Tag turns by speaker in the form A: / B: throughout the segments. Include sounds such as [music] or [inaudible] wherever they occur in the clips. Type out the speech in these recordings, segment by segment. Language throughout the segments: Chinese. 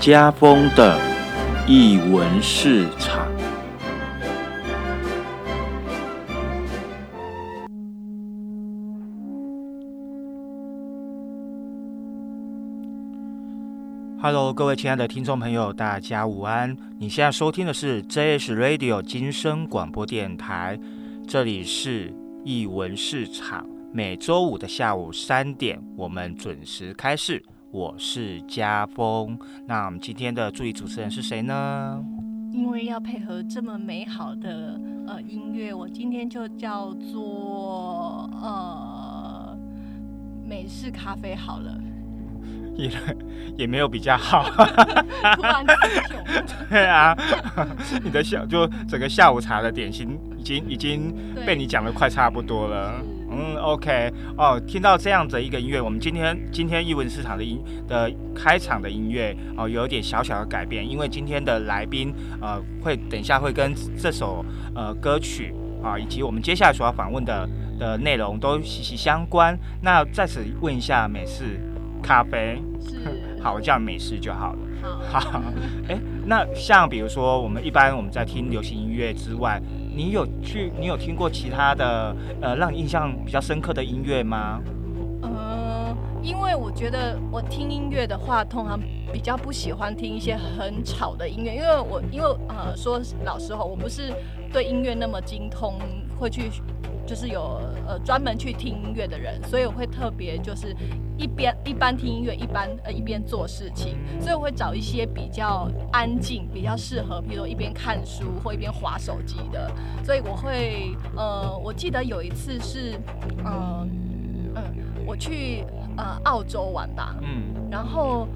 A: 家风的译文市场。Hello，各位亲爱的听众朋友，大家午安！你现在收听的是 JS Radio 金声广播电台，这里是译文市场。每周五的下午三点，我们准时开市。我是家峰，那我们今天的助理主持人是谁呢？
B: 因为要配合这么美好的呃音乐，我今天就叫做呃美式咖啡好了。
A: 也 [laughs] 也没有比较好，[laughs]
B: 突然
A: 对啊，[laughs] 你的下就整个下午茶的点心已经已经被你讲的快差不多了。嗯，OK，哦，听到这样的一个音乐，我们今天今天译文市场的音的开场的音乐哦，有点小小的改变，因为今天的来宾呃会等一下会跟这首呃歌曲啊以及我们接下来所要访问的的内容都息息相关。那在此问一下美式。咖啡
B: 是 [laughs]
A: 好，我叫美式就好了。
B: 好，[laughs]
A: 哎，那像比如说，我们一般我们在听流行音乐之外，你有去，你有听过其他的呃，让你印象比较深刻的音乐吗？
B: 呃，因为我觉得我听音乐的话，通常比较不喜欢听一些很吵的音乐，因为我因为呃，说老实话，我不是对音乐那么精通，会去。就是有呃专门去听音乐的人，所以我会特别就是一边一般听音乐，一般呃一边做事情，所以我会找一些比较安静、比较适合，比如一边看书或一边划手机的。所以我会呃，我记得有一次是呃嗯，我去呃澳洲玩吧，嗯，然后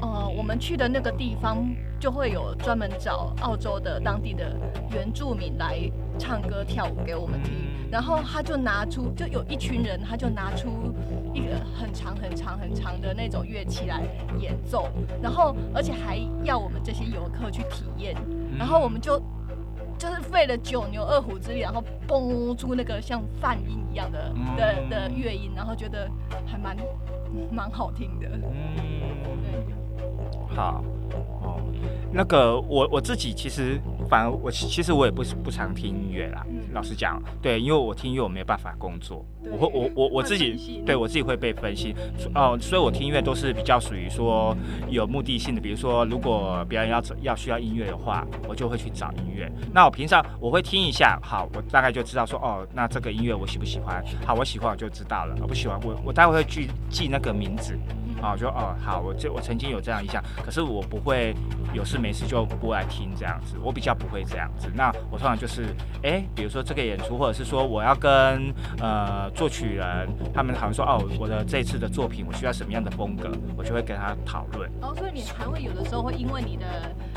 B: 呃我们去的那个地方就会有专门找澳洲的当地的原住民来唱歌跳舞给我们听。然后他就拿出，就有一群人，他就拿出一个很长很长很长的那种乐器来演奏，然后而且还要我们这些游客去体验，然后我们就就是费了九牛二虎之力，然后蹦出那个像泛音一样的的的乐音，然后觉得还蛮蛮好听的。嗯，
A: 对，好。那个我我自己其实反而我其实我也不是不常听音乐啦，老实讲，对，因为我听音乐我没有办法工作，我会我我我自己对我自己会被分析哦，所以我听音乐都是比较属于说有目的性的，比如说如果别人要要需要音乐的话，我就会去找音乐。那我平常我会听一下，好，我大概就知道说哦，那这个音乐我喜不喜欢？好，我喜欢我就知道了，我不喜欢我我待会会去记那个名字。啊，就哦好，我这我曾经有这样印象，可是我不会有事没事就播来听这样子，我比较不会这样子。那我通常就是，哎，比如说这个演出，或者是说我要跟呃作曲人他们好像说，哦，我的这次的作品我需要什么样的风格，我就会跟他讨论。
B: 哦，所以你还会有的时候会因为你的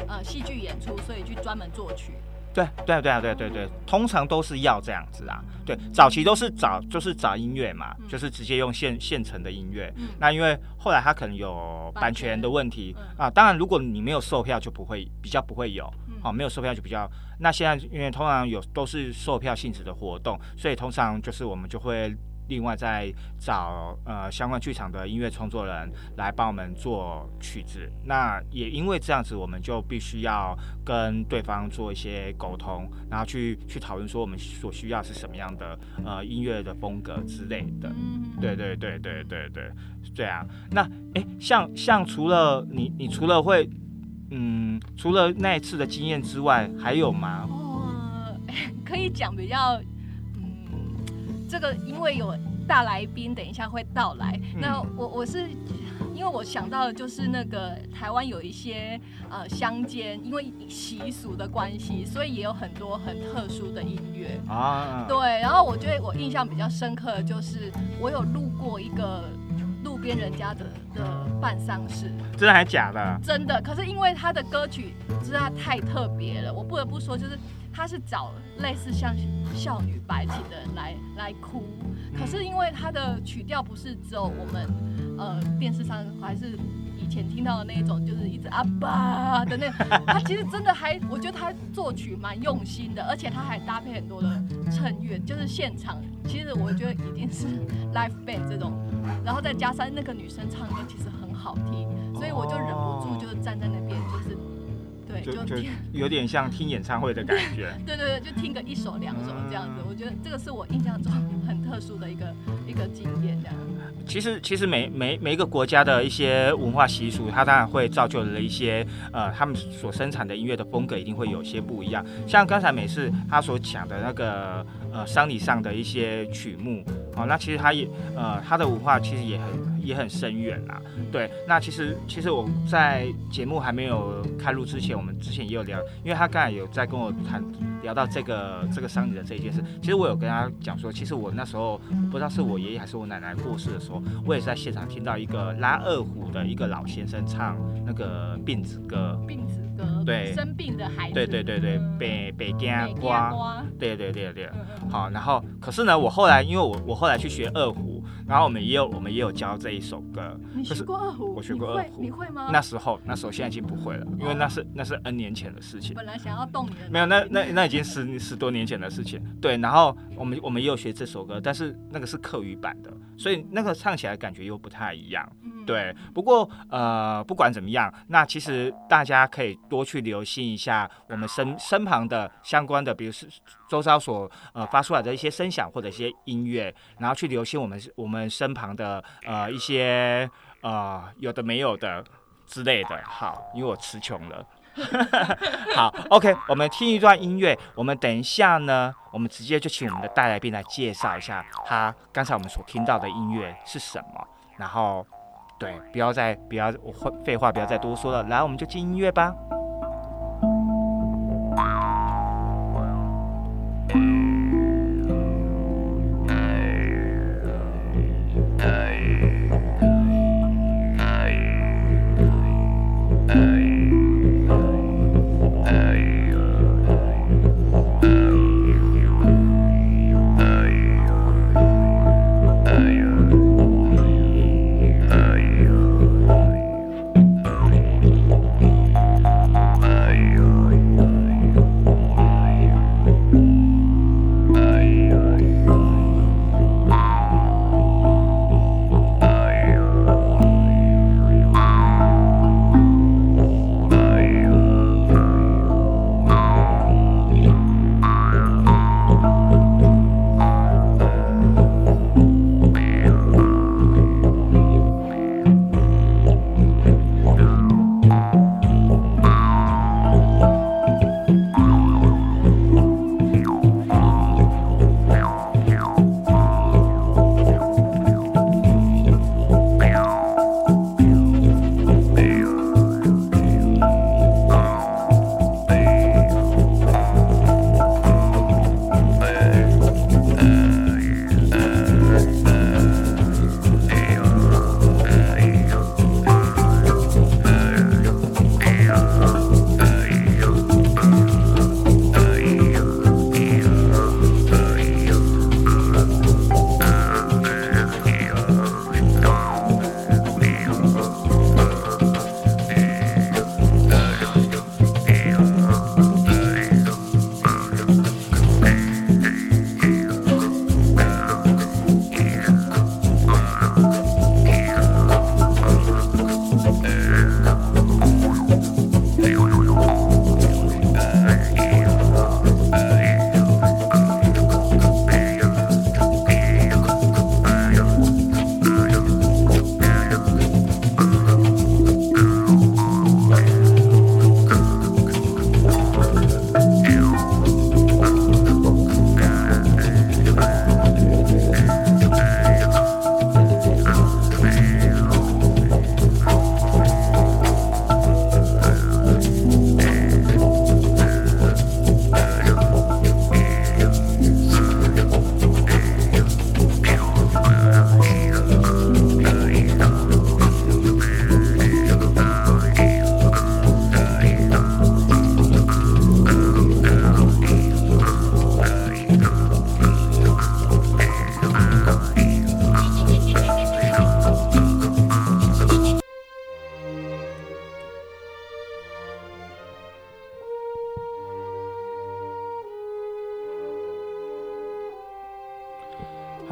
B: 呃戏剧演出，所以去专门作曲。
A: 对对对啊对对对，通常都是要这样子啊。对，早期都是找就是找音乐嘛，就是直接用现现成的音乐。那因为后来他可能有版权的问题啊，当然如果你没有售票就不会比较不会有，哦没有售票就比较。那现在因为通常有都是售票性质的活动，所以通常就是我们就会。另外再找呃相关剧场的音乐创作人来帮我们做曲子，那也因为这样子，我们就必须要跟对方做一些沟通，然后去去讨论说我们所需要是什么样的呃音乐的风格之类的。对对对对对对，对啊。那哎，像像除了你你除了会嗯除了那一次的经验之外，还有吗？
B: 哦，[laughs] 可以讲比较。这个因为有大来宾，等一下会到来。那我我是因为我想到的就是那个台湾有一些呃乡间，因为习俗的关系，所以也有很多很特殊的音乐啊。对，然后我觉得我印象比较深刻的就是我有路过一个路边人家的的办丧事，
A: 真的还假的？
B: 真的。可是因为他的歌曲实在太特别了，我不得不说就是。他是找类似像少女白琴的人来来哭，可是因为他的曲调不是只有我们呃电视上还是以前听到的那种，就是一直啊吧的那，他其实真的还，我觉得他作曲蛮用心的，而且他还搭配很多的衬乐，就是现场，其实我觉得一定是 live band 这种，然后再加上那个女生唱歌其实很好听，所以我就忍不住就是站在那边。就
A: 就有点像听演唱会的感觉。[laughs]
B: 对对对，就听个一首两首这样子，我觉得这个是我印象中 [laughs] 很特殊的一个一个经验这样。
A: 其实其实每每每一个国家的一些文化习俗，它当然会造就了一些呃，他们所生产的音乐的风格一定会有些不一样。像刚才美式他所讲的那个呃丧礼上的一些曲目，哦，那其实他也呃他的文化其实也很也很深远啦。对，那其实其实我在节目还没有开录之前，我们之前也有聊，因为他刚才有在跟我谈聊到这个这个丧礼的这一件事，其实我有跟他讲说，其实我那时候不知道是我爷爷还是我奶奶过世的时候。我也是在现场听到一个拉二胡的一个老先生唱那个病子歌，
B: 病子歌，
A: 对，
B: 生病的孩子，
A: 对对对对，北北京瓜，对对对对，好，然后可是呢，我后来因为我我后来去学二胡。然后我们也有，我们也有教这一首歌。
B: 你学过二胡？
A: 我学过二胡。
B: 你会吗？
A: 那时候，那时候现在已经不会了，因为那是那是 N 年前的事情。
B: 本来想要动你的。
A: 没有，那那那已经十十多年前的事情。对，然后我们我们也有学这首歌，但是那个是课余版的，所以那个唱起来感觉又不太一样。对，不过呃，不管怎么样，那其实大家可以多去留心一下我们身身旁的相关的，比如是周遭所呃发出来的一些声响或者一些音乐，然后去留心我们我们身旁的呃一些呃有的没有的之类的。好，因为我词穷了。[laughs] 好，OK，我们听一段音乐。我们等一下呢，我们直接就请我们的带来宾来介绍一下他刚才我们所听到的音乐是什么，然后。对，不要再不要我废话，不要再多说了。来，我们就进音乐吧。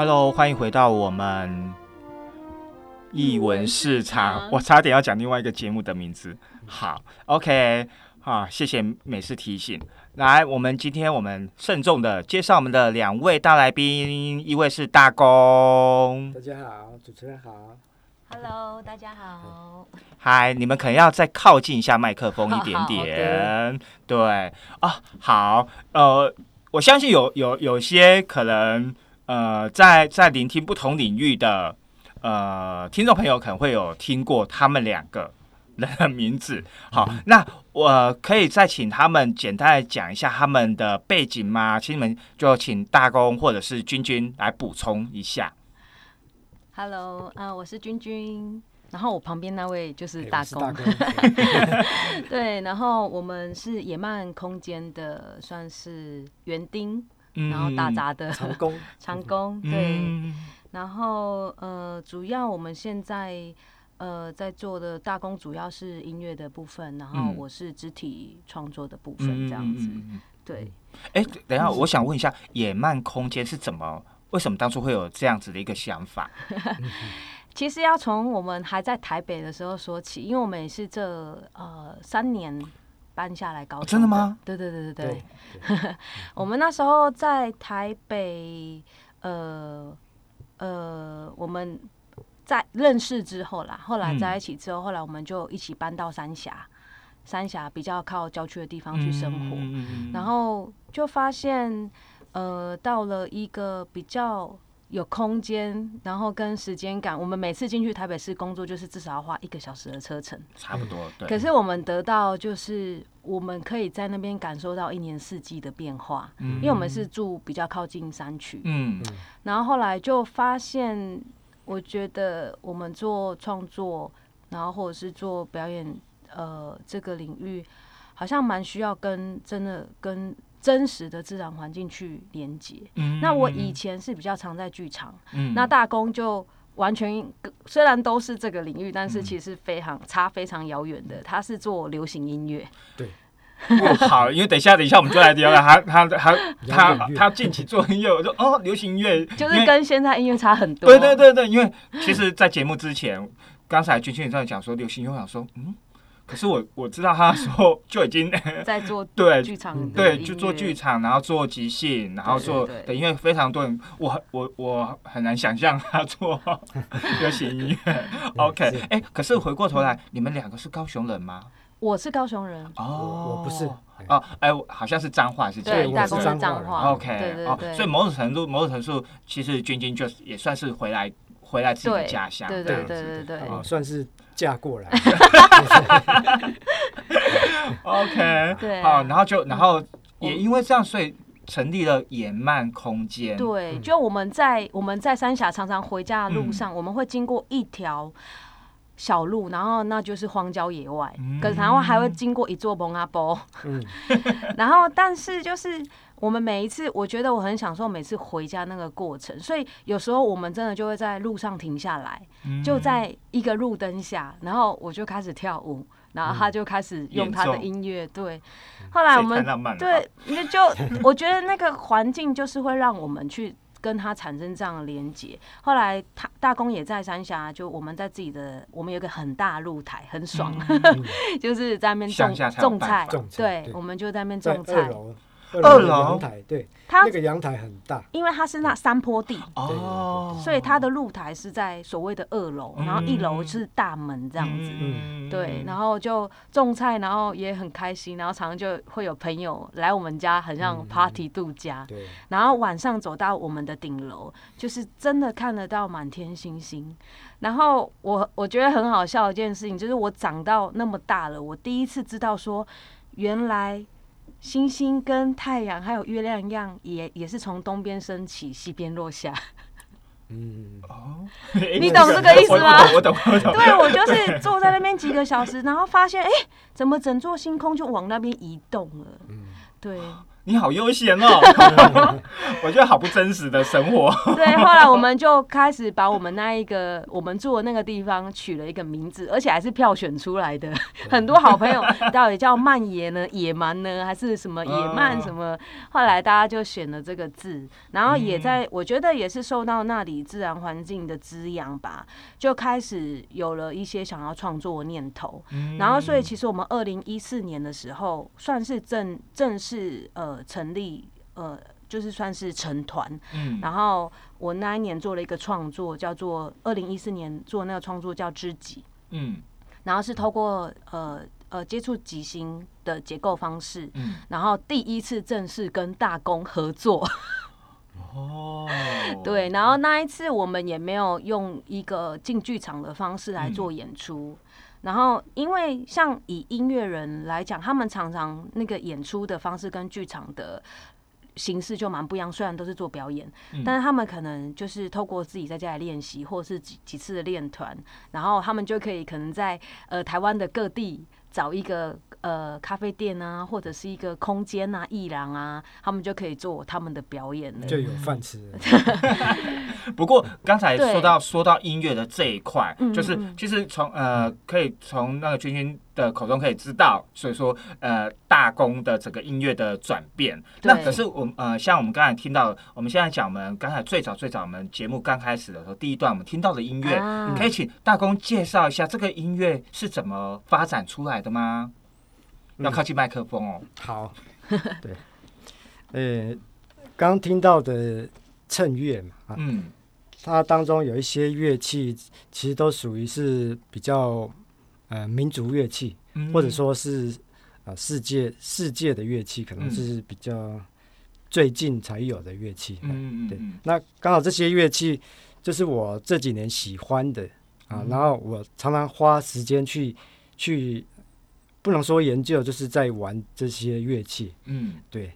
A: Hello，欢迎回到我们译文市场，我差点要讲另外一个节目的名字。好，OK，好，谢谢美式提醒。来，我们今天我们慎重的介绍我们的两位大来宾，一位是大公。
C: 大家好，主持人好。
D: Hello，大家好。
A: 嗨，你们可能要再靠近一下麦克风一点点。对啊，好，呃，我相信有有有些可能，呃，在在聆听不同领域的呃听众朋友，可能会有听过他们两个人。的名字好，那我可以再请他们简单讲一下他们的背景吗？请你们就请大公或者是君君来补充一下。
D: Hello，啊，我是君君，然后我旁边那位就是大公。[laughs] 对，然后我们是野漫空间的，算是园丁，然后打杂的
C: 长工，[laughs]
D: 长工对。然后呃，主要我们现在。呃，在做的大工主要是音乐的部分，然后我是肢体创作的部分，这样子。对。
A: 哎，等一下，我想问一下，野漫空间是怎么？为什么当初会有这样子的一个想法？[laughs]
D: 其实要从我们还在台北的时候说起，因为我们也是这呃三年搬下来高雄。
A: 真的吗？
D: 对对对对对。[laughs] 我们那时候在台北，呃呃，我们。在认识之后啦，后来在一起之后，后来我们就一起搬到三峡，三峡比较靠郊区的地方去生活，然后就发现，呃，到了一个比较有空间，然后跟时间感，我们每次进去台北市工作，就是至少要花一个小时的车程，
A: 差不多。对。
D: 可是我们得到就是我们可以在那边感受到一年四季的变化，因为我们是住比较靠近山区，嗯，然后后来就发现。我觉得我们做创作，然后或者是做表演，呃，这个领域好像蛮需要跟真的跟真实的自然环境去连接。嗯，那我以前是比较常在剧场，嗯，那大工就完全虽然都是这个领域，但是其实非常差非常遥远的。他是做流行音乐，
C: 对。
A: 好，因为等一下，等一下我们就来聊聊。他他他他 [laughs] 他近期做音乐，我说哦，流行音乐 [laughs]
D: 就是跟现在音乐差很多。
A: 对对对对，因为其实，在节目之前，刚才君君也在讲说流行音乐，我想说嗯，可是我我知道他的时候就已经 [laughs]
D: 在做 [laughs]
A: 对
D: 剧场，
A: 对，就做剧场，然后做即兴，然后做的音乐非常多人，我我我很难想象他做流行音乐。[laughs] OK，哎，可是回过头来，你们两个是高雄人吗？
D: 我是高雄人。
C: 哦，我不是
A: 哦，哎，好像是脏话是
D: 对，
C: 大
D: 公是脏话
A: ，OK，
D: 对对对，
A: 所以某种程度，某种程度，其实君君就也算是回来，回来自己的家乡，
D: 对对对对对，
C: 哦，算是嫁过来
A: ，OK，
D: 对，
A: 好，然后就然后也因为这样，所以成立了野漫空间，
D: 对，就我们在我们在三峡常常回家的路上，我们会经过一条。小路，然后那就是荒郊野外，可是然后还会经过一座蒙阿波，[laughs] 然后但是就是我们每一次，我觉得我很享受每次回家那个过程，所以有时候我们真的就会在路上停下来，就在一个路灯下，然后我就开始跳舞，然后他就开始用他的音乐，对，后来我们对，那就 [laughs] 我觉得那个环境就是会让我们去。跟他产生这样的连接，后来他大公也在三峡，就我们在自己的，我们有个很大露台，很爽，[laughs] 就是在那边种种菜，对，我们就在那边种菜。
C: 二楼。阳台，对，它那个阳台很大，
D: 因为它是那山坡地。哦，所以它的露台是在所谓的二楼，然后一楼是大门这样子，对，然后就种菜，然后也很开心，然后常常就会有朋友来我们家，很像 party 度假，
C: 对，
D: 然后晚上走到我们的顶楼，就是真的看得到满天星星，然后我我觉得很好笑一件事情，就是我长到那么大了，我第一次知道说原来。星星跟太阳还有月亮一样，也也是从东边升起，西边落下。嗯哦，[laughs] 你懂这个意思吗？
A: 我懂，我懂。
D: 对，我就是坐在那边几个小时，然后发现，哎，怎么整座星空就往那边移动了？嗯，对。
A: 你好悠闲哦，[laughs] [laughs] 我觉得好不真实的生活。
D: 对，后来我们就开始把我们那一个我们住的那个地方取了一个名字，而且还是票选出来的。[laughs] 很多好朋友到底叫慢野呢、野蛮呢，还是什么野蛮什么？后来大家就选了这个字，然后也在我觉得也是受到那里自然环境的滋养吧，就开始有了一些想要创作的念头。然后，所以其实我们二零一四年的时候，算是正正式呃。成立呃，就是算是成团，嗯，然后我那一年做了一个创作，叫做二零一四年做那个创作叫知己，嗯，然后是透过呃呃接触即兴的结构方式，嗯，然后第一次正式跟大公合作，[laughs] 哦，对，然后那一次我们也没有用一个进剧场的方式来做演出。然后，因为像以音乐人来讲，他们常常那个演出的方式跟剧场的形式就蛮不一样。虽然都是做表演，但是他们可能就是透过自己在家里练习，或是几几次的练团，然后他们就可以可能在呃台湾的各地找一个。呃，咖啡店啊，或者是一个空间啊，艺廊啊，他们就可以做他们的表演了，
C: 就有饭吃。[laughs]
A: 不过刚才说到说到音乐的这一块，就是其实从呃，可以从那个君君的口中可以知道，所以说呃，大公的整个音乐的转变。那可是我们呃，像我们刚才听到，我们现在讲我们刚才最早最早我们节目刚开始的时候，第一段我们听到的音乐，可以请大公介绍一下这个音乐是怎么发展出来的吗？要靠近麦克风哦。
C: 好，[laughs] 对，呃，刚听到的衬乐嘛，啊，嗯，它当中有一些乐器，其实都属于是比较呃民族乐器，或者说是啊世界世界的乐器，可能是比较最近才有的乐器。嗯嗯，对。那刚好这些乐器就是我这几年喜欢的啊，然后我常常花时间去去。不能说研究，就是在玩这些乐器。嗯，对。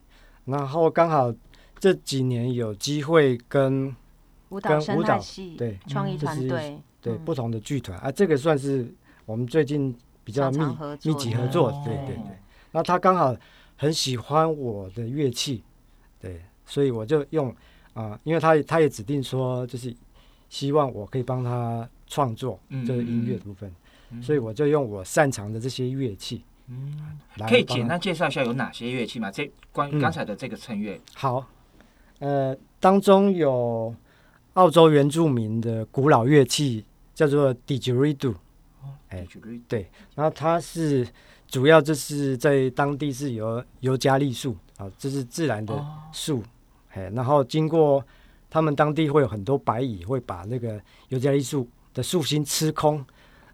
C: 然后刚好这几年有机会跟
D: 舞蹈舞蹈系对创意团队
C: 对不同的剧团啊，这个算是我们最近比较密密集合作。对对对。那他刚好很喜欢我的乐器，对，所以我就用啊，因为他他也指定说，就是希望我可以帮他创作这个音乐部分。所以我就用我擅长的这些乐器，嗯，
A: 可以简单介绍一下有哪些乐器吗？这关于刚才的这个衬乐。
C: 好，呃，当中有澳洲原住民的古老乐器，叫做 didgeridoo。
A: 哎，
C: 对，然后它是主要就是在当地是由尤加利树啊，这是自然的树，哎，然后经过他们当地会有很多白蚁会把那个尤加利树的树心吃空。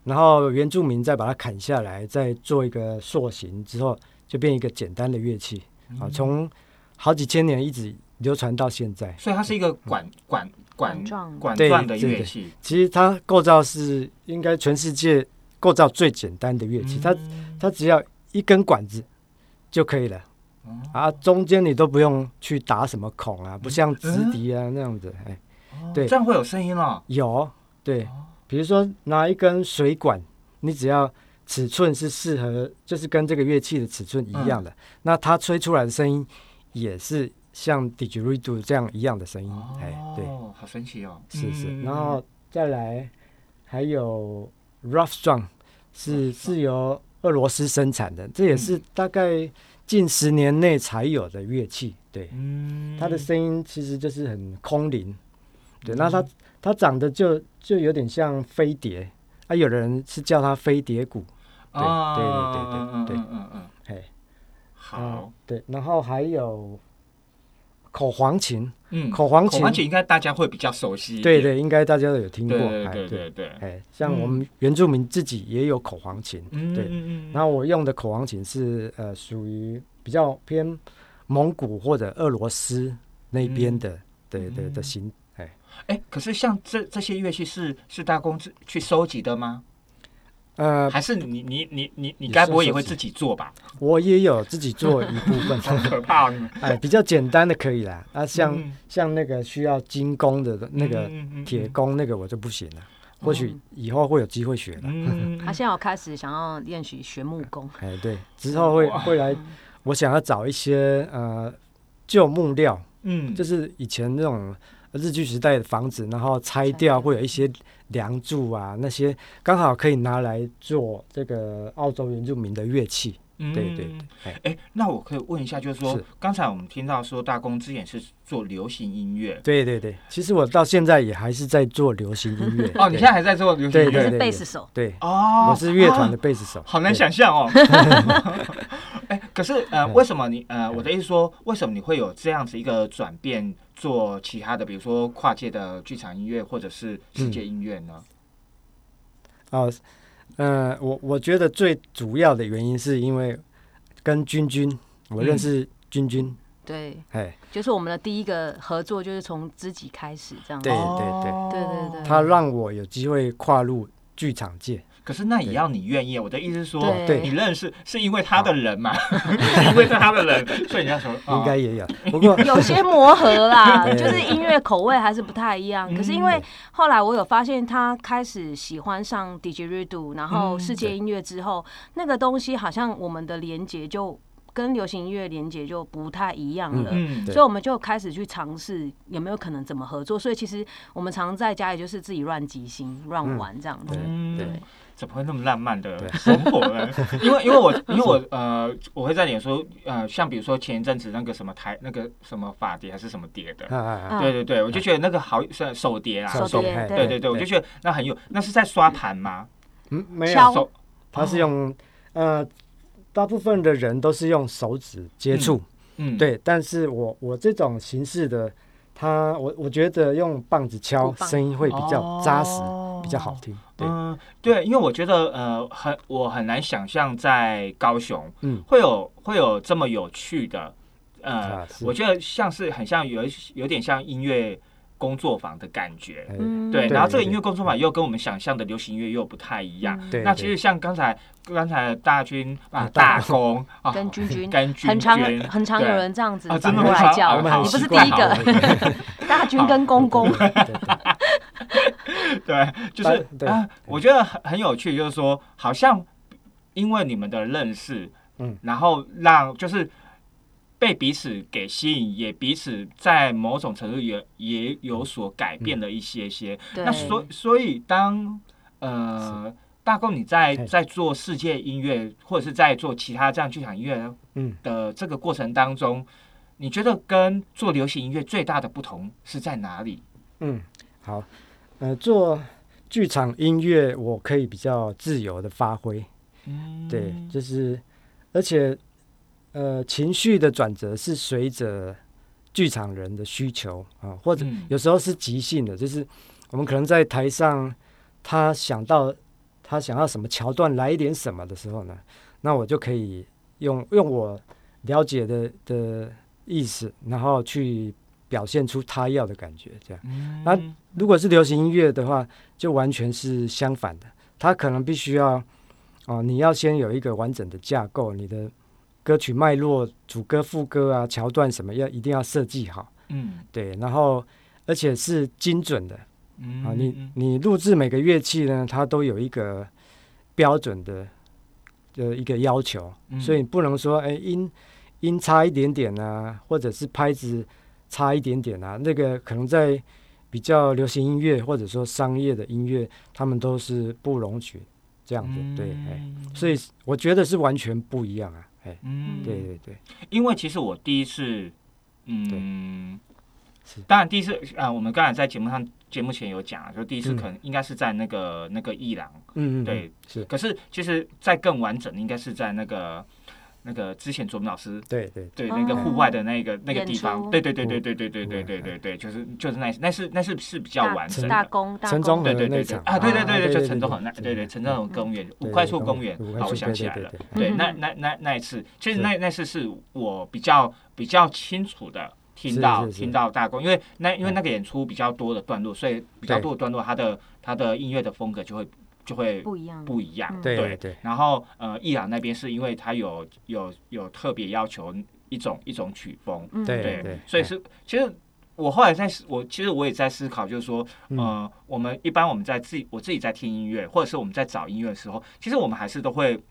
C: 然后原住民再把它砍下来，再做一个塑形之后，就变一个简单的乐器啊。从好几千年一直流传到现在，
A: 所以它是一个管管管状管状的乐器。
C: 其实它构造是应该全世界构造最简单的乐器，它它只要一根管子就可以了。啊，中间你都不用去打什么孔啊，不像直笛啊那样子。哎，对，
A: 这样会有声音了。
C: 有，对。比如说拿一根水管，你只要尺寸是适合，就是跟这个乐器的尺寸一样的，那它吹出来的声音也是像 didgeridoo 这样一样的声音。哎，对，
A: 好神奇哦！
C: 是是，然后再来还有 Rough Strong，是是由俄罗斯生产的，这也是大概近十年内才有的乐器。对，嗯它的声音其实就是很空灵。对，那它。它长得就就有点像飞碟，啊，有的人是叫它飞碟鼓，对对对对对对，嗯嗯嗯，嘿，
A: 好，
C: 对，然后还有口簧琴，
A: 嗯，
C: 口簧琴，
A: 口簧琴应该大家会比较熟悉，
C: 对对，应该大家都有听过，
A: 对对对对，
C: 哎，像我们原住民自己也有口簧琴，对，然后我用的口簧琴是呃属于比较偏蒙古或者俄罗斯那边的，对对的型。
A: 哎。哎，可是像这这些乐器是是大公子去收集的吗？
C: 呃，
A: 还是你你你你你该不会也会自己做吧？
C: 我也有自己做一部分，[laughs]
A: 很可怕。
C: 哎，比较简单的可以啦。啊，像像那个需要精工的那个铁工，那个我就不行了。或许以后会有机会学的。[laughs]
D: 他现在有开始想要练习学木工。
C: 哎，对，之后会会来。我想要找一些呃旧木料，嗯，就是以前那种日据时代的房子，然后拆掉会有一些梁柱啊，那些刚好可以拿来做这个澳洲原住民的乐器。对对对，
A: 哎，那我可以问一下，就是说，刚才我们听到说大公之前是做流行音乐，
C: 对对对，其实我到现在也还是在做流行音乐。[laughs]
A: 哦，你现在还在做流行音乐？
D: 贝斯手。
C: 对哦，我是乐团的贝斯手。[laughs]
A: 好难想象哦。[laughs] 哎，可是呃，为什么你呃，我的意思说，为什么你会有这样子一个转变，做其他的，比如说跨界的剧场音乐或者是世界音乐呢？
C: 哦。嗯，我我觉得最主要的原因是因为跟君君，我认识君君，
D: 对，哎，就是我们的第一个合作，就是从知己开始这样，
C: 对对
D: 对对对对，
C: 他让我有机会跨入剧场界。
A: 可是那也要你愿意。我的意思是说，你认识是因为他的人嘛？因为是他的人，所以你要说 [laughs]
C: 应该也有。不过 [laughs]
D: 有些磨合啦，[laughs] 就是音乐口味还是不太一样。可是因为后来我有发现，他开始喜欢上 DJ Redo，然后世界音乐之后，那个东西好像我们的连接就跟流行音乐连接就不太一样了。所以我们就开始去尝试有没有可能怎么合作。所以其实我们常在家里就是自己乱即兴、乱玩这样子。对。
A: 怎么会那么浪漫的生活呢？[laughs] 因为因为我因为我呃，我会在脸说呃，像比如说前一阵子那个什么台那个什么法碟还是什么碟的，对对对，我就觉得那个好是手碟啊，
D: 手碟，
A: 对对对，我就觉得那很有，那是在刷盘吗？
C: 嗯，没有，手，他是用呃，大部分的人都是用手指接触，嗯，对，但是我我这种形式的，他我我觉得用棒子敲声音会比较扎实。比较好听，嗯，
A: 对，因为我觉得呃，很我很难想象在高雄，嗯，会有会有这么有趣的，呃，我觉得像是很像有有点像音乐工作坊的感觉，嗯。对，然后这个音乐工作坊又跟我们想象的流行音乐又不太一样，
C: 对，
A: 那其实像刚才刚才大军啊大公啊
D: 跟君君
A: 跟君君，
D: 很常很常有人这样子
A: 反
D: 过来叫，你不是第一个，[laughs] 大军跟公公。[laughs]
A: 对，就是啊，我觉得很很有趣，就是说，好像因为你们的认识，嗯，然后让就是被彼此给吸引，也彼此在某种程度也也有所改变了一些些。那所所以，当呃大公你在在做世界音乐，或者是在做其他这样剧场音乐，嗯。的这个过程当中，你觉得跟做流行音乐最大的不同是在哪里？
C: 嗯，好。呃，做剧场音乐，我可以比较自由的发挥，嗯，对，就是，而且，呃，情绪的转折是随着剧场人的需求啊，或者有时候是即兴的，就是我们可能在台上，他想到他想要什么桥段，来一点什么的时候呢，那我就可以用用我了解的的意思，然后去。表现出他要的感觉，这样。那如果是流行音乐的话，就完全是相反的。他可能必须要，哦，你要先有一个完整的架构，你的歌曲脉络、主歌、副歌啊、桥段什么，要一定要设计好。嗯，对。然后，而且是精准的。嗯啊，你你录制每个乐器呢，它都有一个标准的的一个要求，所以不能说，哎，音音差一点点啊，或者是拍子。差一点点啊，那个可能在比较流行音乐或者说商业的音乐，他们都是不容许这样子，对，哎，所以我觉得是完全不一样啊，哎，嗯，对对对，
A: 因为其实我第一次，嗯，是。当然第一次啊，我们刚才在节目上节目前有讲，就第一次可能应该是在那个那个伊朗，嗯嗯，对，
C: 是，
A: 可是其实在更完整的应该是在那个。那个之前卓明老师
C: 对对
A: 对。那个户外的那个那个地方，对对对对对对对对对对对，就是就是那那是那是是比较完整
D: 大公
C: 陈忠
A: 对对对对啊对对对对就城中很那对对城中很公园五块厝公园，好我想起来了，对那那那那一次，其实那那次是我比较比较清楚的听到听到大公，因为那因为那个演出比较多的段落，所以比较多的段落，它的它的音乐的风格就会。就会
D: 不一样，
A: 不一样，
C: 对对。
A: 然后呃，伊朗那边是因为它有有有特别要求一种一种曲风，
C: 对对。
A: 所以是其实我后来在我其实我也在思考，就是说呃，我们一般我们在自己我自己在听音乐，或者是我们在找音乐的时候，其实我们还是都会，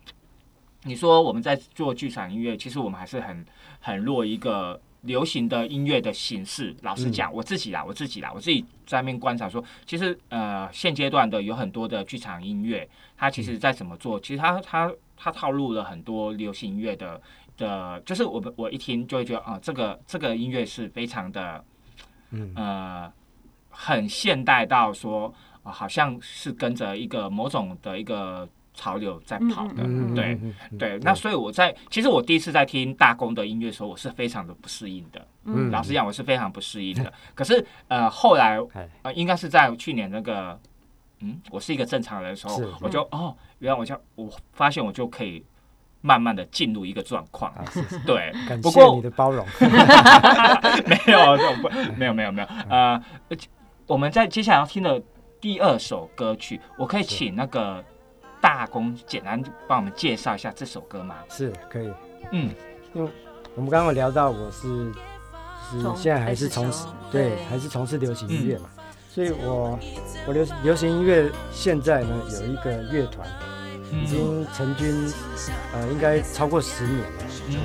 A: 你说我们在做剧场音乐，其实我们还是很很弱一个流行的音乐的形式，老实讲，我自己啦，我自己啦，我自己在面观察说，其实呃，现阶段的有很多的剧场音乐，它其实在怎么做，其实它它它套路了很多流行音乐的的，就是我们我一听就会觉得啊，这个这个音乐是非常的，呃，很现代到说，好像是跟着一个某种的一个。潮流在跑的，对对，那所以我在其实我第一次在听大公的音乐的时候，我是非常的不适应的。嗯，老实讲，我是非常不适应的。可是呃，后来呃，应该是在去年那个，嗯，我是一个正常人的时候，我就哦，原来我就我发现我就可以慢慢的进入一个状况。[laughs] 对，
C: 不过你的包容，[laughs]
A: 没有这种不，没有没有没有。呃，我们在接下来要听的第二首歌曲，我可以请那个。大公简单帮我们介绍一下这首歌吗？
C: 是可以，嗯，因为我们刚刚聊到我是是现在还是从事对。还是从事流行音乐嘛，所以我我流流行音乐现在呢有一个乐团已经成军呃应该超过十年了，嗯，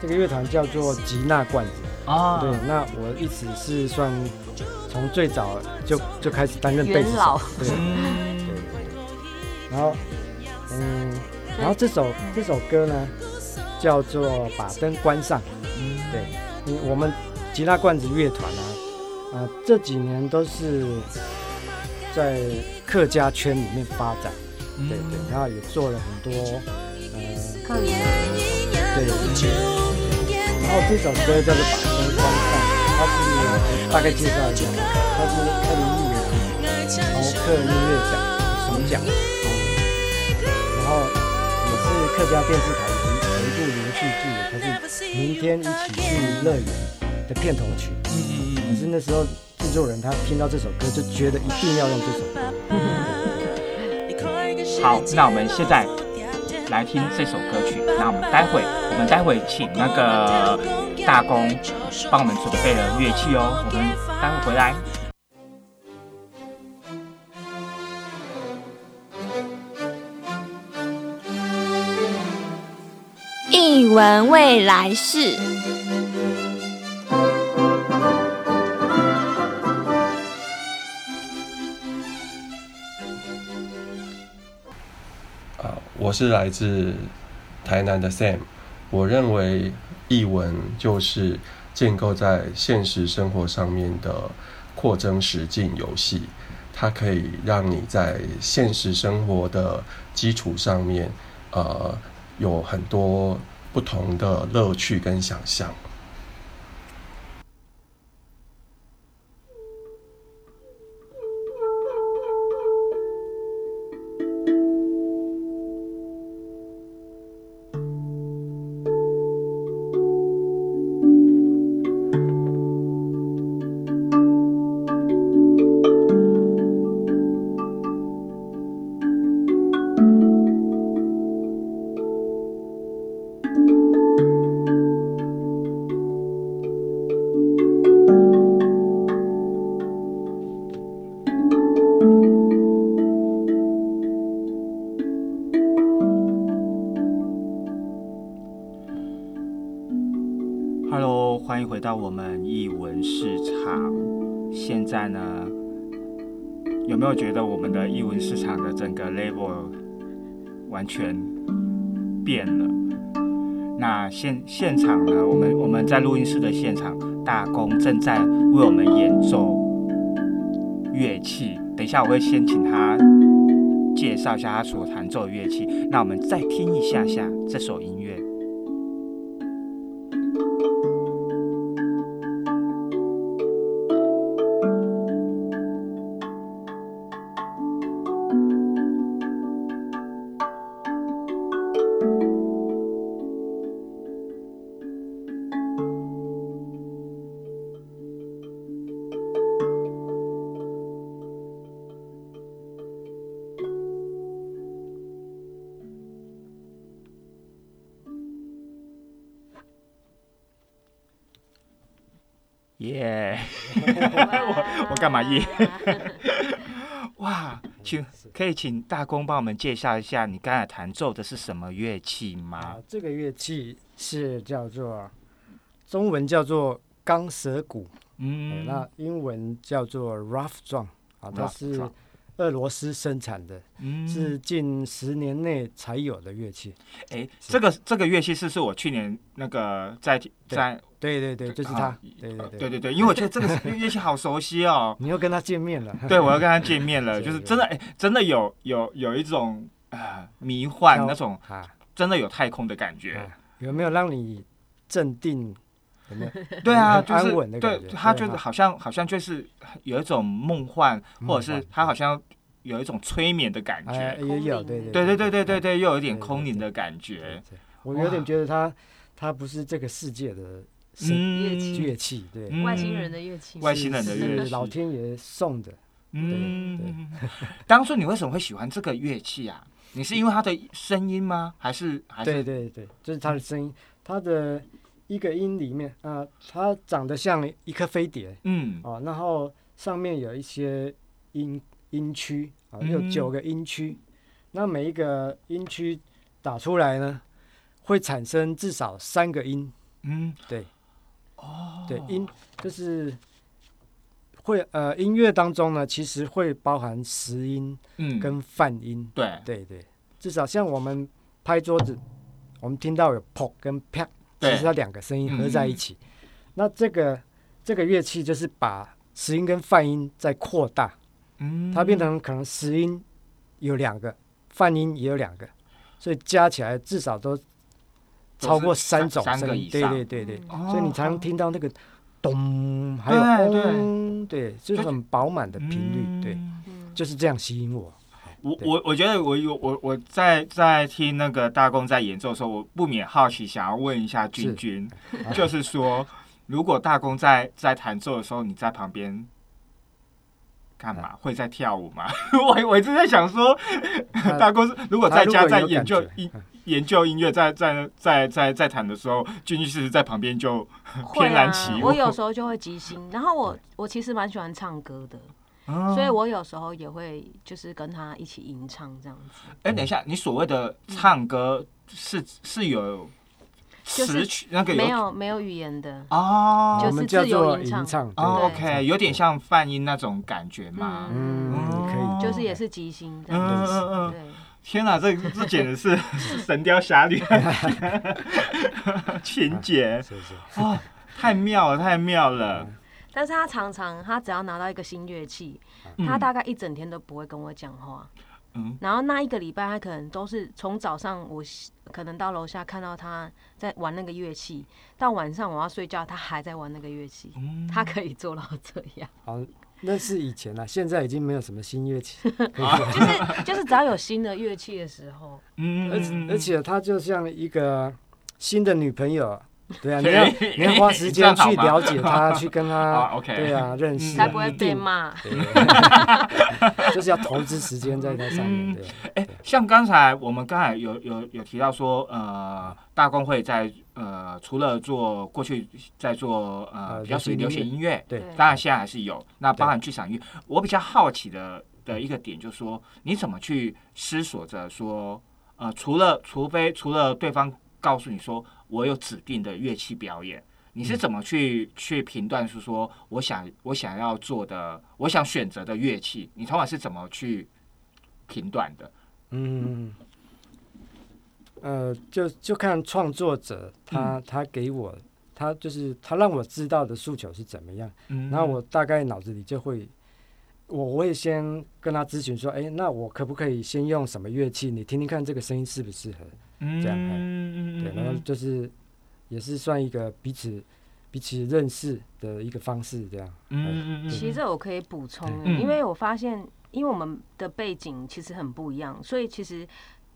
C: 这个乐团叫做吉娜罐子。啊，对，那我一直是算从最早就就开始担任贝斯手，对。然后，嗯，然后这首这首歌呢，叫做《把灯关上》。嗯，对，嗯，我们吉他罐子乐团啊，啊，这几年都是在客家圈里面发展，对对，然后也做了很多，呃，对，然后这首歌叫做《把灯关上》，它是大概介绍一下，它是二零一五年从客音乐奖首奖。然后也是客家电视台一一部连续剧，它是《明天一起去乐园》的片头曲。可是那时候制作人他听到这首歌，就觉得一定要用这首歌。
A: 好，那我们现在来听这首歌曲。那我们待会，我们待会请那个大公帮我们准备了乐器哦。我们待会回来。
E: 译文未来式。
F: 啊，我是来自台南的 Sam。我认为译文就是建构在现实生活上面的扩增实境游戏，它可以让你在现实生活的基础上面，呃，有很多。不同的乐趣跟想象。
A: 录音室的现场，大公正在为我们演奏乐器。等一下我会先请他介绍一下他所弹奏的乐器。那我们再听一下下这首音乐。[laughs] 哇，请可以请大公帮我们介绍一下你刚才弹奏的是什么乐器吗？
C: 这个乐器是叫做中文叫做钢舌鼓，嗯，那英文叫做 rough drum 啊，它是俄罗斯生产的，是近十年内才有的乐器。
A: 哎，这个这个乐器是是我去年那个在在
C: 对对对，就是他，对对
A: 对对对，因为我觉得这个乐器好熟悉哦。[laughs]
C: 你又跟他见面了？
A: 对，我要跟他见面了，[laughs] 就是真的哎，真的有有有一种啊迷幻那种啊，真的有太空的感觉。
C: 有没有让你镇定？[laughs]
A: 对啊，就是对，他觉得好像好像就是有一种梦幻，或者是他好像有一种催眠的感觉，
C: 也有对
A: 对对对对对对，又有一点空灵的感觉。
C: 我有点觉得他他不是这个世界的乐器，乐器对，
D: 外星人的乐器，
A: 外星人的乐器，
C: 老天爷送的。
A: 嗯，[laughs] 当初你为什么会喜欢这个乐器啊？你是因为它的声音吗？还是还是
C: 对对对，就是它的声音，它的。一个音里面啊，它长得像一颗飞碟，嗯，哦，然后上面有一些音音区啊，有九个音区，那每一个音区打出来呢，会产生至少三个音，嗯，对，哦，对，音就是会呃，音乐当中呢，其实会包含实音，嗯，跟泛音，
A: 对，
C: 对对，至少像我们拍桌子，我们听到有砰跟啪。其实它两个声音合在一起，那这个这个乐器就是把实音跟泛音在扩大，嗯，它变成可能实音有两个，泛音也有两个，所以加起来至少都超过三种声音，对对对对，所以你才能听到那个咚，还有嗡，对，就是很饱满的频率，对，就是这样吸引我。
A: 我我我觉得我有我我在在听那个大公在演奏的时候，我不免好奇，想要问一下君君，[laughs] 就是说，如果大公在在弹奏的时候，你在旁边干嘛？会在跳舞吗？[laughs] 我我一直在想说，大公如果在家在研究音 [laughs] 研究音乐，在在在在在弹的时候，君君是在旁边就翩然起舞。
D: 我有时候就会即兴，然后我我其实蛮喜欢唱歌的。所以我有时候也会就是跟他一起吟唱这样子。
A: 哎，等一下，你所谓的唱歌是是有词曲那个
D: 没有没有语言的哦，就是自由吟唱。
A: OK，有点像泛音那种感觉嘛。
C: 嗯，可以，
D: 就是也是即兴。嗯嗯嗯。对，
A: 天哪，这这简直是 [laughs] 神雕侠侣 [laughs] 情节，啊，太妙了，太妙了。
D: 但是他常常，他只要拿到一个新乐器，他大概一整天都不会跟我讲话。嗯，然后那一个礼拜，他可能都是从早上我可能到楼下看到他在玩那个乐器，到晚上我要睡觉，他还在玩那个乐器。嗯，他可以做到这样。
C: 好，那是以前啊，现在已经没有什么新乐器。[laughs]
D: 就是就是，只要有新的乐器的时候，
C: 嗯，而而且他就像一个新的女朋友。[laughs] 对啊，你要 [laughs] 你要花时间去了解他，去跟他，[laughs] 对啊，认识，
D: 才不会被骂。
C: 就是要投资时间在那上面。对，
A: 哎，像刚才我们刚才有有有提到说，呃，大公会在呃，除了做过去在做呃比较属于流行音乐，
C: 对，
A: 当然现在还是有，那包含剧场音乐。我比较好奇的的一个点就是说，你怎么去思索着说，呃，除了除非除了对方告诉你说。我有指定的乐器表演，你是怎么去去评断？是说我想我想要做的，我想选择的乐器，你通常是怎么去评断的？嗯，
C: 呃，就就看创作者他他给我他就是他让我知道的诉求是怎么样，然后我大概脑子里就会，我会先跟他咨询说，哎，那我可不可以先用什么乐器？你听听看这个声音适不适合？这样，对，然后就是也是算一个彼此彼此认识的一个方式，这样。
D: 嗯嗯其实我可以补充，因为我发现，因为我们的背景其实很不一样，所以其实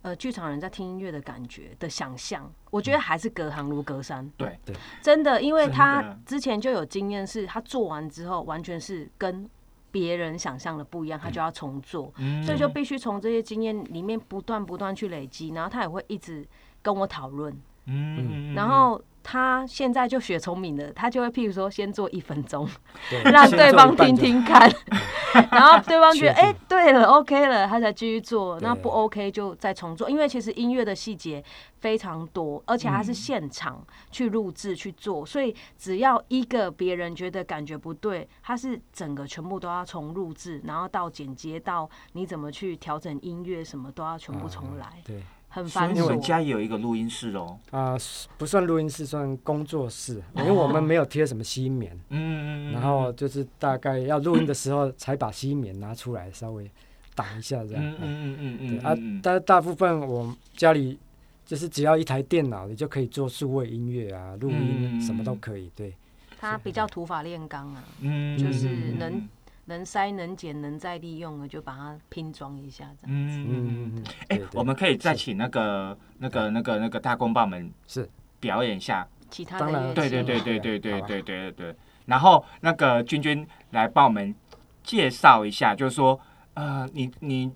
D: 呃，剧场人在听音乐的感觉的想象，我觉得还是隔行如隔山。
A: 对。对，
D: 真的，因为他之前就有经验，是他做完之后完全是跟。别人想象的不一样，他就要重做，所以就必须从这些经验里面不断不断去累积，然后他也会一直跟我讨论，嗯，然后他现在就学聪明了，他就会譬如说先做一分钟，[laughs] 让对方听听看，[laughs] 然后对方觉得哎对了 OK 了，他才继续做。那不 OK 就再重做，因为其实音乐的细节非常多，而且他是现场去录制去做，所以只要一个别人觉得感觉不对，他是整个全部都要从录制，然后到剪接到你怎么去调整音乐，什么都要全部重来。
C: 对。
D: 很繁
A: 琐。我们家也有一个录音室哦。
C: 啊，不算录音室，算工作室，因为我们没有贴什么吸棉。嗯嗯嗯。然后就是大概要录音的时候，才把吸棉拿出来，稍微挡一下这样。嗯嗯嗯啊，但大部分我家里就是只要一台电脑，你就可以做数位音乐啊，录音什么都可以。对。
D: 他比较土法炼钢啊，嗯，就是能。能塞能减能再利用的，就把它拼装一下，这样子。嗯嗯
A: 嗯。哎，我们可以再请那个、那个、那个、那个大公报们
C: 是
A: 表演一下
D: 其他的。
A: 对对对对对对对对对。然后那个君君来帮我们介绍一下，就是说，呃，你你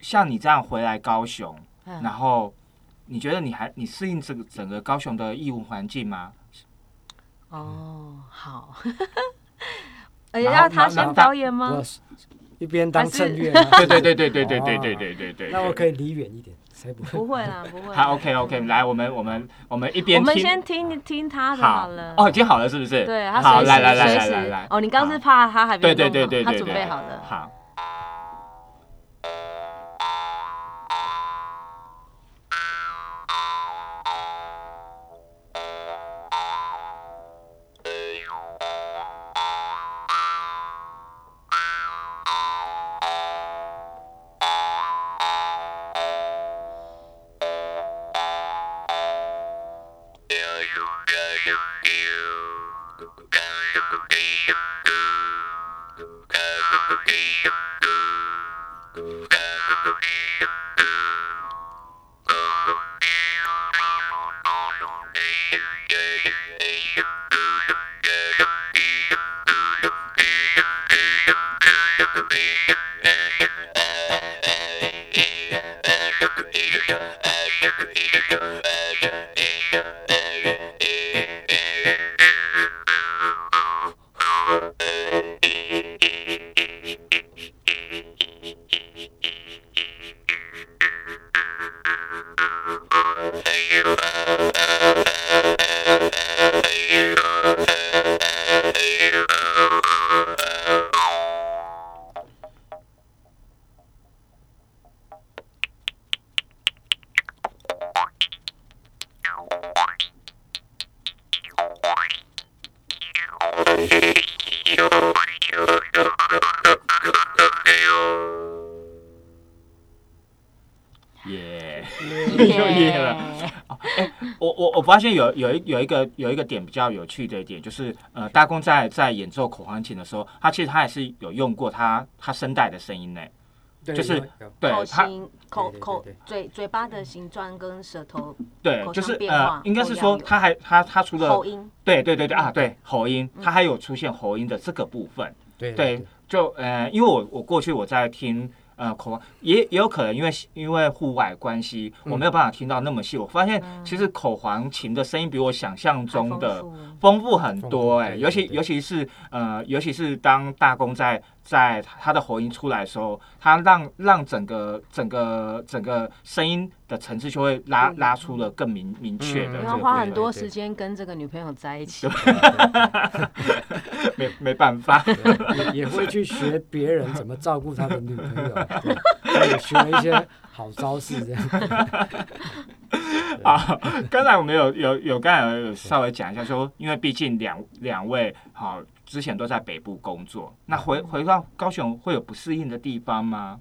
A: 像你这样回来高雄，然后你觉得你还你适应这个整个高雄的义务环境吗？
D: 哦，好。要他先表演吗？
C: 一边当衬乐。[laughs]
A: 对对对对对对对对对对对。
C: 那我可以离远一点，谁
D: 不会不会啦，不会。
A: 好，OK OK，来，我们我们我们一边
D: 我们先听听他的好了。哦，
A: 已经好了，是不是？
D: 对，
A: 好，来来来来来
D: 来。哦，你刚是怕他还没
A: 对对对对
D: 他准备好了。
A: 好。发现有有一有一个有一个点比较有趣的一点，就是呃，大公在在演奏口簧琴的时候，他其实他也是有用过他他声带的声音呢，就是
D: 对口型口口嘴嘴巴的形状跟舌头
A: 对，就是呃，应该是说他还他他除了
D: 喉音，
A: 对对对对啊，对喉音，他还有出现喉音的这个部分，
C: 对，
A: 就呃，因为我我过去我在听。呃，口也也有可能，因为因为户外关系，我没有办法听到那么细。我发现其实口簧琴的声音比我想象中的丰富很多，哎，尤其尤其是呃，尤其是当大公在。在他的喉音出来的时候，他让让整个整个整个声音的层次就会拉拉出了更明明确的。
D: 要花很多时间跟这个女朋友在一起，[laughs]
A: 没没办法，
C: 也也会去学别人怎么照顾他的女朋友，也学了一些好招式这样。[laughs]
A: 啊，刚才我们有有有刚才有稍微讲一下，说因为毕竟两两位好。之前都在北部工作，那回回到高雄会有不适应的地方吗？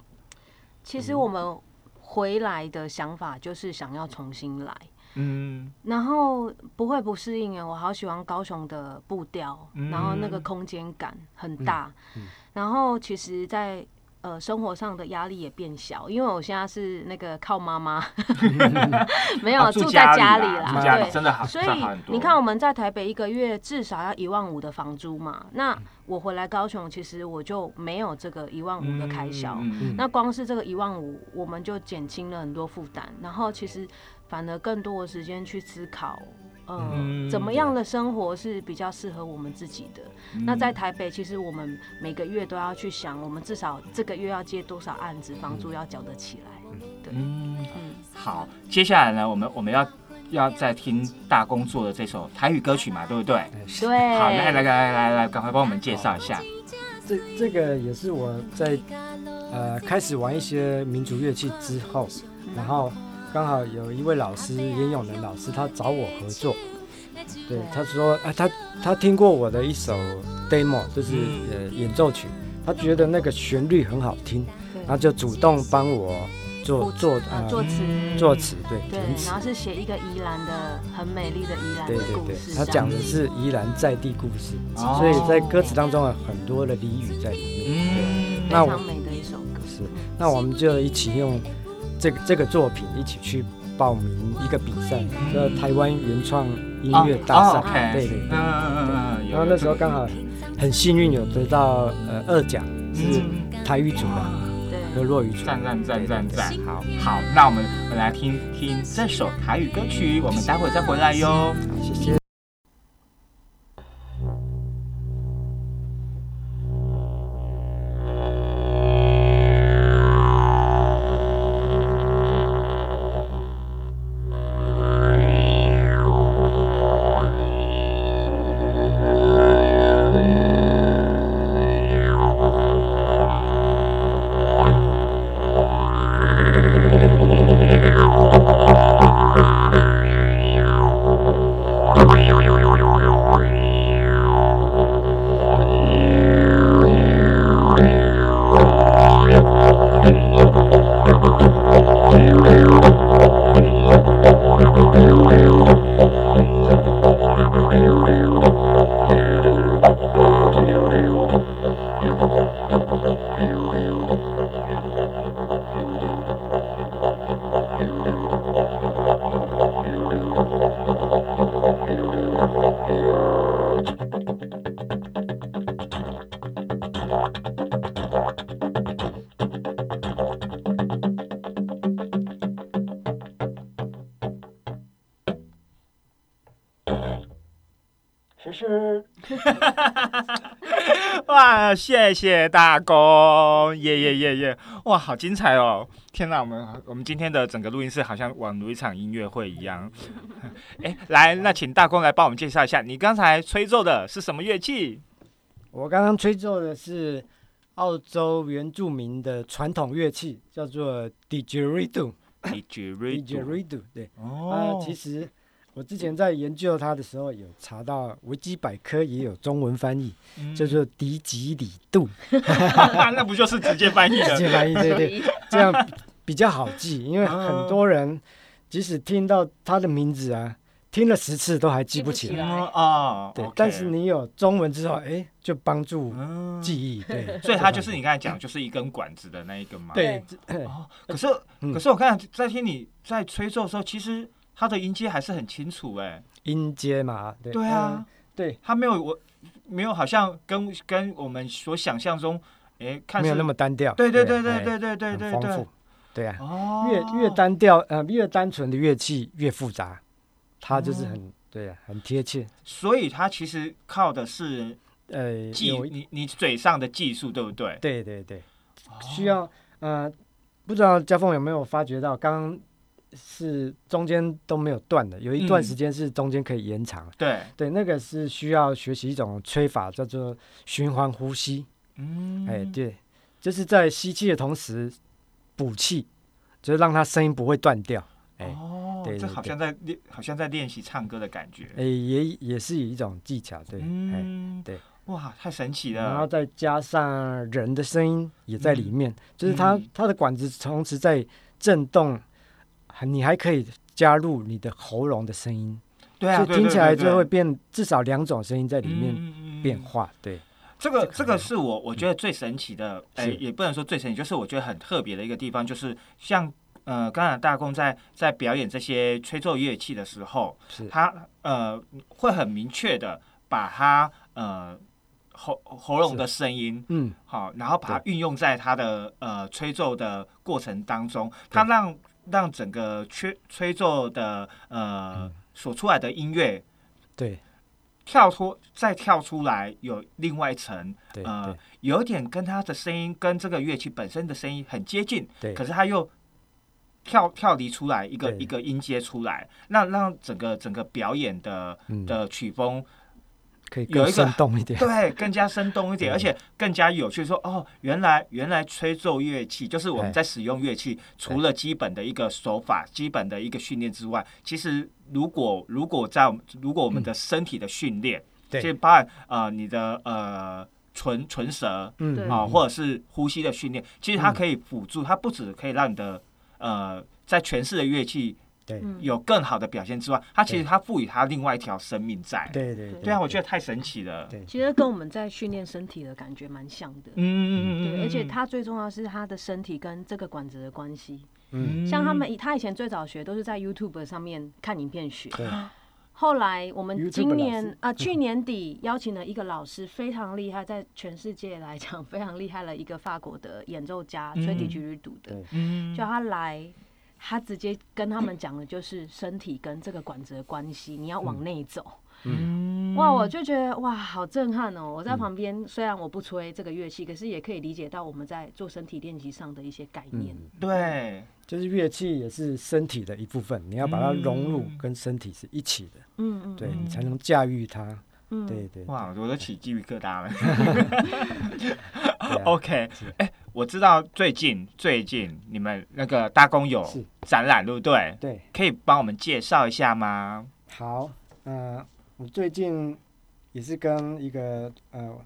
D: 其实我们回来的想法就是想要重新来，嗯，然后不会不适应啊。我好喜欢高雄的步调，然后那个空间感很大，然后其实，在。呃，生活上的压力也变小，因为我现在是那个靠妈妈，[laughs] 没有住在家里
A: 啦，对，真的好，
D: 所以你看我们在台北一个月至少要一万五的房租嘛，那我回来高雄，其实我就没有这个一万五的开销，那光是这个一万五，我们就减轻了很多负担，然后其实反而更多的时间去思考嗯，怎么样的生活是比较适合我们自己的？那在台北，其实我们每个月都要去想，我们至少这个月要接多少案子，房租要缴得起来。对，嗯
A: 嗯。好，接下来呢，我们我们要要再听大工作的这首台语歌曲嘛，对不对？
D: 对。
A: 好，来来来来来，赶快帮我们介绍一下。
C: 这这个也是我在呃开始玩一些民族乐器之后，然后。刚好有一位老师，严永仁老师，他找我合作。对，他说，哎，他他听过我的一首 demo，就是呃演奏曲，他觉得那个旋律很好听，然后就主动帮我做
D: 做啊作词
C: 作词，对
D: 对，然后是写一个宜兰的很美丽的宜兰
C: 对对对，他讲的是宜兰在地故事，所以在歌词当中有很多的俚语在里面。
D: 嗯，非常美的一首歌。
C: 是，那我们就一起用。这个这个作品一起去报名一个比赛，叫台湾原创音乐大赛，对对对。然后那时候刚好很幸运有得到呃二奖，是台语组的和落语组。
A: 赞赞赞赞赞！好好，那我们来听听这首台语歌曲，我们待会再回来哟。
C: 谢谢。
A: 哇，谢谢大公，耶耶耶耶！哇，好精彩哦！天哪，我们我们今天的整个录音室好像宛如一场音乐会一样。[laughs] 哎，来，[laughs] 那请大公来帮我们介绍一下，你刚才吹奏的是什么乐器？
C: 我刚刚吹奏的是澳洲原住民的传统乐器，叫做 didgeridoo。
A: didgeridoo，
C: 对，哦，其实。我之前在研究它的时候，有查到维基百科也有中文翻译，叫做迪吉里杜。[laughs]
A: 那不就是直接翻译的？
C: 直接翻译，对对，这样比较好记。因为很多人即使听到他的名字啊，听了十次都还记不起来啊。对，但是你有中文之后，哎，就帮助记忆。对，[laughs]
A: 所以它就是你刚才讲，就是一根管子的那一根嘛。
C: 对。
A: 哦，[laughs] 可是可是我刚才在听你在吹奏的时候，其实。他的音阶还是很清楚哎，
C: 音阶嘛，
A: 对。对啊，
C: 对，
A: 他没有我没有好像跟跟我们所想象中，哎，看
C: 没有那么单调，
A: 对对对对对对对对，
C: 丰富，对。啊，哦，越越单调呃越单纯的乐器越复杂，它就是很对啊，很贴切，
A: 所以它其实靠的是呃技你你嘴上的技术对不对？
C: 对对对，需要呃不知道嘉凤有没有发觉到刚刚。是中间都没有断的，有一段时间是中间可以延长。
A: 对
C: 对，那个是需要学习一种吹法，叫做循环呼吸。嗯，哎，对，就是在吸气的同时补气，就是让它声音不会断掉。
A: 哦，对，这好像在练，好像在练习唱歌的感觉。
C: 哎，也也是一种技巧。对，嗯，对，
A: 哇，太神奇了。
C: 然后再加上人的声音也在里面，就是它它的管子同时在震动。你还可以加入你的喉咙的声音，
A: 对啊，
C: 听起来就会变至少两种声音在里面变化。对，
A: 这个这个是我我觉得最神奇的，哎，也不能说最神奇，就是我觉得很特别的一个地方，就是像呃，刚才大公在在表演这些吹奏乐器的时候，
C: 是。
A: 他呃会很明确的把他呃喉喉咙的声音，嗯，好，然后把它运用在他的呃吹奏的过程当中，他让。让整个吹吹奏的呃所出来的音乐，
C: 对，
A: 跳脱再跳出来有另外一层，
C: 呃，
A: 有点跟他的声音跟这个乐器本身的声音很接近，
C: 对，
A: 可是他又跳跳离出来一个一个音阶出来，那让整个整个表演的的曲风。
C: 可以更生动一点，
A: 对，更加生动一点，而且更加有趣。说哦，原来原来吹奏乐器就是我们在使用乐器，除了基本的一个手法、基本的一个训练之外，其实如果如果在如果我们的身体的训练，就包含呃你的呃唇唇舌，嗯啊，或者是呼吸的训练，其实它可以辅助，它不止可以让你的呃在诠释的乐器。
C: 对，
A: 有更好的表现之外，他其实他赋予他另外一条生命在。
C: 对对
A: 对啊，我觉得太神奇了。
C: 对，
D: 其实跟我们在训练身体的感觉蛮像的。嗯嗯嗯对，而且他最重要是他的身体跟这个管子的关系。嗯。像他们以，他以前最早学都是在 YouTube 上面看影片学。
C: 对。
D: 后来我们今年啊，去年底邀请了一个老师，非常厉害，在全世界来讲非常厉害的一个法国的演奏家，吹笛居鲁的。嗯。叫他来。他直接跟他们讲的就是身体跟这个管子的关系，你要往内走。嗯，哇，我就觉得哇，好震撼哦！我在旁边，虽然我不吹这个乐器，可是也可以理解到我们在做身体练习上的一些概念。
A: 对，
C: 就是乐器也是身体的一部分，你要把它融入跟身体是一起的。嗯嗯，对你才能驾驭它。嗯，对对。
A: 哇，我都起鸡皮疙瘩了。[laughs] [laughs] OK，哎。我知道最近最近你们那个大公有展览，对不对？
C: 对，
A: 可以帮我们介绍一下吗？
C: 好，呃，我最近也是跟一个呃。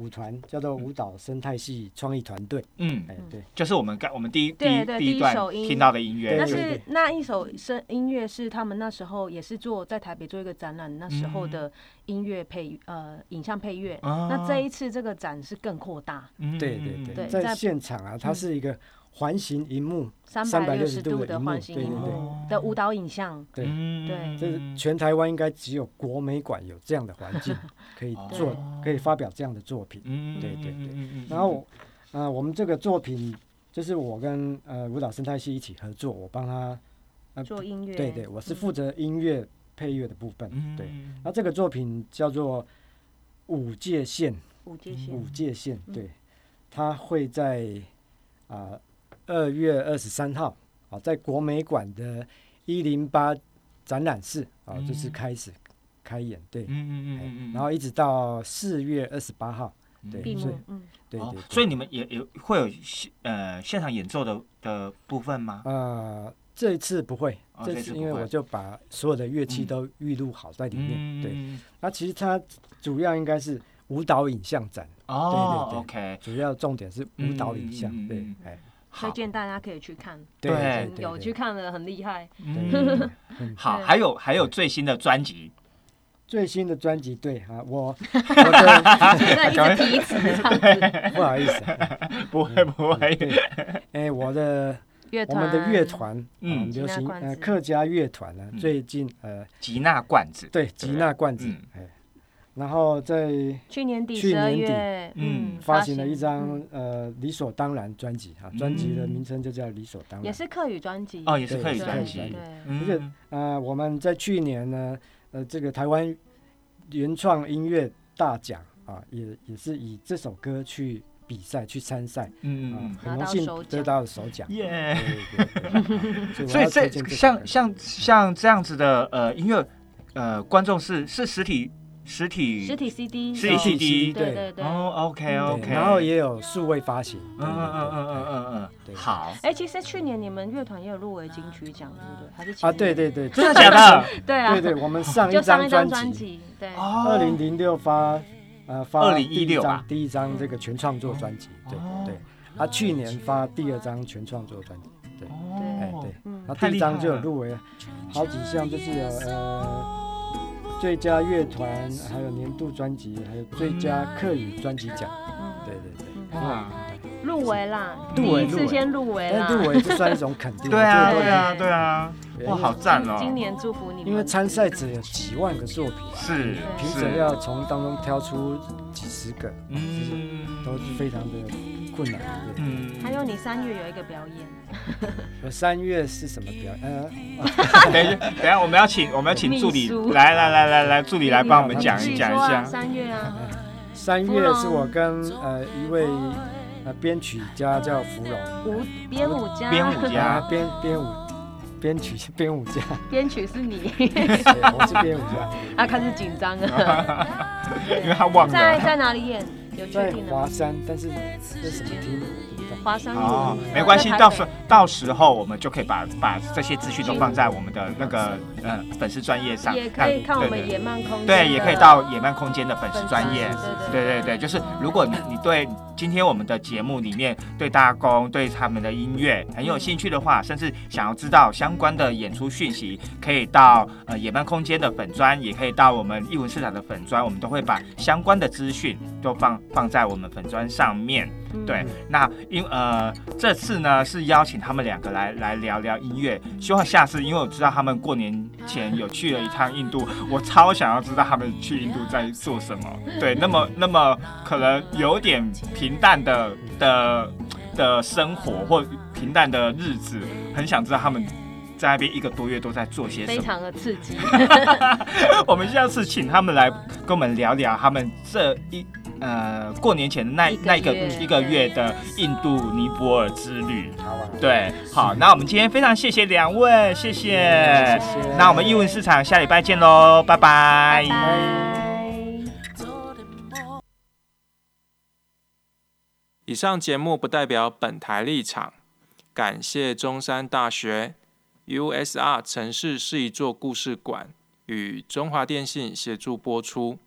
C: 舞团叫做舞蹈生态系创意团队，嗯，哎，对，
A: 就是我们刚我们第一第一第一段听到的音乐，
D: 但是那一首声音乐是他们那时候也是做在台北做一个展览，那时候的音乐配呃影像配乐，那这一次这个展是更扩大，
C: 对对对，在现场啊，它是一个。环形荧幕，
D: 三百六十度的环形荧幕的舞蹈影像，
C: 对对，这是全台湾应该只有国美馆有这样的环境，[laughs] 可以做，可以发表这样的作品。对对对。然后，呃，我们这个作品就是我跟呃舞蹈生态系一起合作，我帮
D: 他做音乐。
C: 对对，我是负责音乐配乐的部分。对。那这个作品叫做《五界线》。
D: 五界线。
C: 五界线，对，它会在啊。二月二十三号，啊，在国美馆的一零八展览室啊，就是开始开演，对，嗯嗯嗯嗯，然后一直到四月二十八号，对，所以，嗯，对对，
A: 所以你们也也会有现呃现场演奏的的部分吗？
C: 呃，这一次不会，这次因为我就把所有的乐器都预录好在里面，对，那其实它主要应该是舞蹈影像展，
A: 哦，对对，OK，
C: 主要重点是舞蹈影像，对，哎。
D: 推荐大家可以去看，
C: 对，
D: 有去看的很厉害。[laughs]
A: 好，还有还有最新的专辑，
C: 最新的专辑，对啊，我 [laughs]
D: 一直提词这样子，[laughs]
C: 不好意思，
A: 不会不会，
C: 哎，我的我们的乐团，嗯，流行呃客家乐团呢，最近呃
A: 吉娜罐子，
C: 对吉娜罐子，哎。然后在
D: 去年底去年底，嗯，
C: 发行了一张呃理所当然专辑哈，专辑的名称就叫理所当然，
D: 也是客语专辑。
A: 哦，也是客语专辑，
C: 对，而且呃我们在去年呢，呃这个台湾原创音乐大奖啊，也也是以这首歌去比赛去参赛，嗯嗯，很荣幸得到了首奖，耶，
A: 所以这像像像这样子的呃音乐呃观众是是实体。实体
D: 实体 CD，
A: 实体 CD，
D: 对对对。
A: 哦，OK OK。
C: 然后也有数位发行。
A: 嗯嗯嗯嗯嗯嗯。好。
D: 哎，其实去年你们乐团也有入围金曲奖，对不对？还是
C: 啊，对对对，[laughs]
A: 真的假的？[laughs]
D: 对啊。
C: 对对，我们上一张专辑，
D: 对，
C: 二零零六发呃发
A: 二零一六吧，
C: 第一张这个全创作专辑，对对。他去年发第二张全创作专辑，对对对。然后第一张就有入围好几项，就是有呃。最佳乐团，还有年度专辑，还有最佳客语专辑奖。嗯，对对对，哇，
D: 入围啦，第一次先入围
C: 啦，入围就算一种肯定。
A: 对啊，对啊，对。啊，哇，好赞哦！
D: 今年祝福你们，
C: 因为参赛者有几万个作品，
A: 是
C: 评审要从当中挑出几十个，嗯，都是非常的困难。
D: 嗯，还有你三月有一个表演，[laughs]
C: 我三月是什么表？呃，[laughs]
A: 等一下，等下我们要请我们要请助理来来来来来助理来帮我们讲一讲一下。
D: 三月啊。
C: 三月是我跟呃一位呃编曲家叫芙蓉，
D: 舞编舞家，
A: 编舞家，
C: 编编舞编曲编舞家，
D: 编曲是你，
C: 我是编舞家，[laughs]
D: 他开始紧张了，
A: 因为他忘了。
D: 在在哪里演，有
C: 确定的华山，但是这什么厅？
D: 华山哦，
A: 没关系，到时到时候我们就可以把把这些资讯都放在我们的那个呃粉丝专业上，
D: 也可以看我们野漫空间，
A: 对，也可以到野漫空间的粉丝专业，对对对，就是如果你你对今天我们的节目里面对大公对他们的音乐很有兴趣的话，甚至想要知道相关的演出讯息，可以到呃野漫空间的粉专，也可以到我们艺文市场的粉专，我们都会把相关的资讯都放放在我们粉专上面。对，那因呃这次呢是邀请他们两个来来聊聊音乐，希望下次因为我知道他们过年前有去了一趟印度，我超想要知道他们去印度在做什么。对，那么那么可能有点平淡的的的生活或平淡的日子，很想知道他们在那边一个多月都在做些什么，非
D: 常的刺激。[laughs]
A: 我们下次请他们来跟我们聊聊他们这一。呃，过年前的那那一个一个月的印度尼泊尔之旅，
C: 好啊，
A: 对，好，那我们今天非常谢谢两位，谢谢，那我们英文市场下礼拜见喽，拜拜。
G: 以上节目不代表本台立场，感谢中山大学 USR 城市是一座故事馆与中华电信协助播出。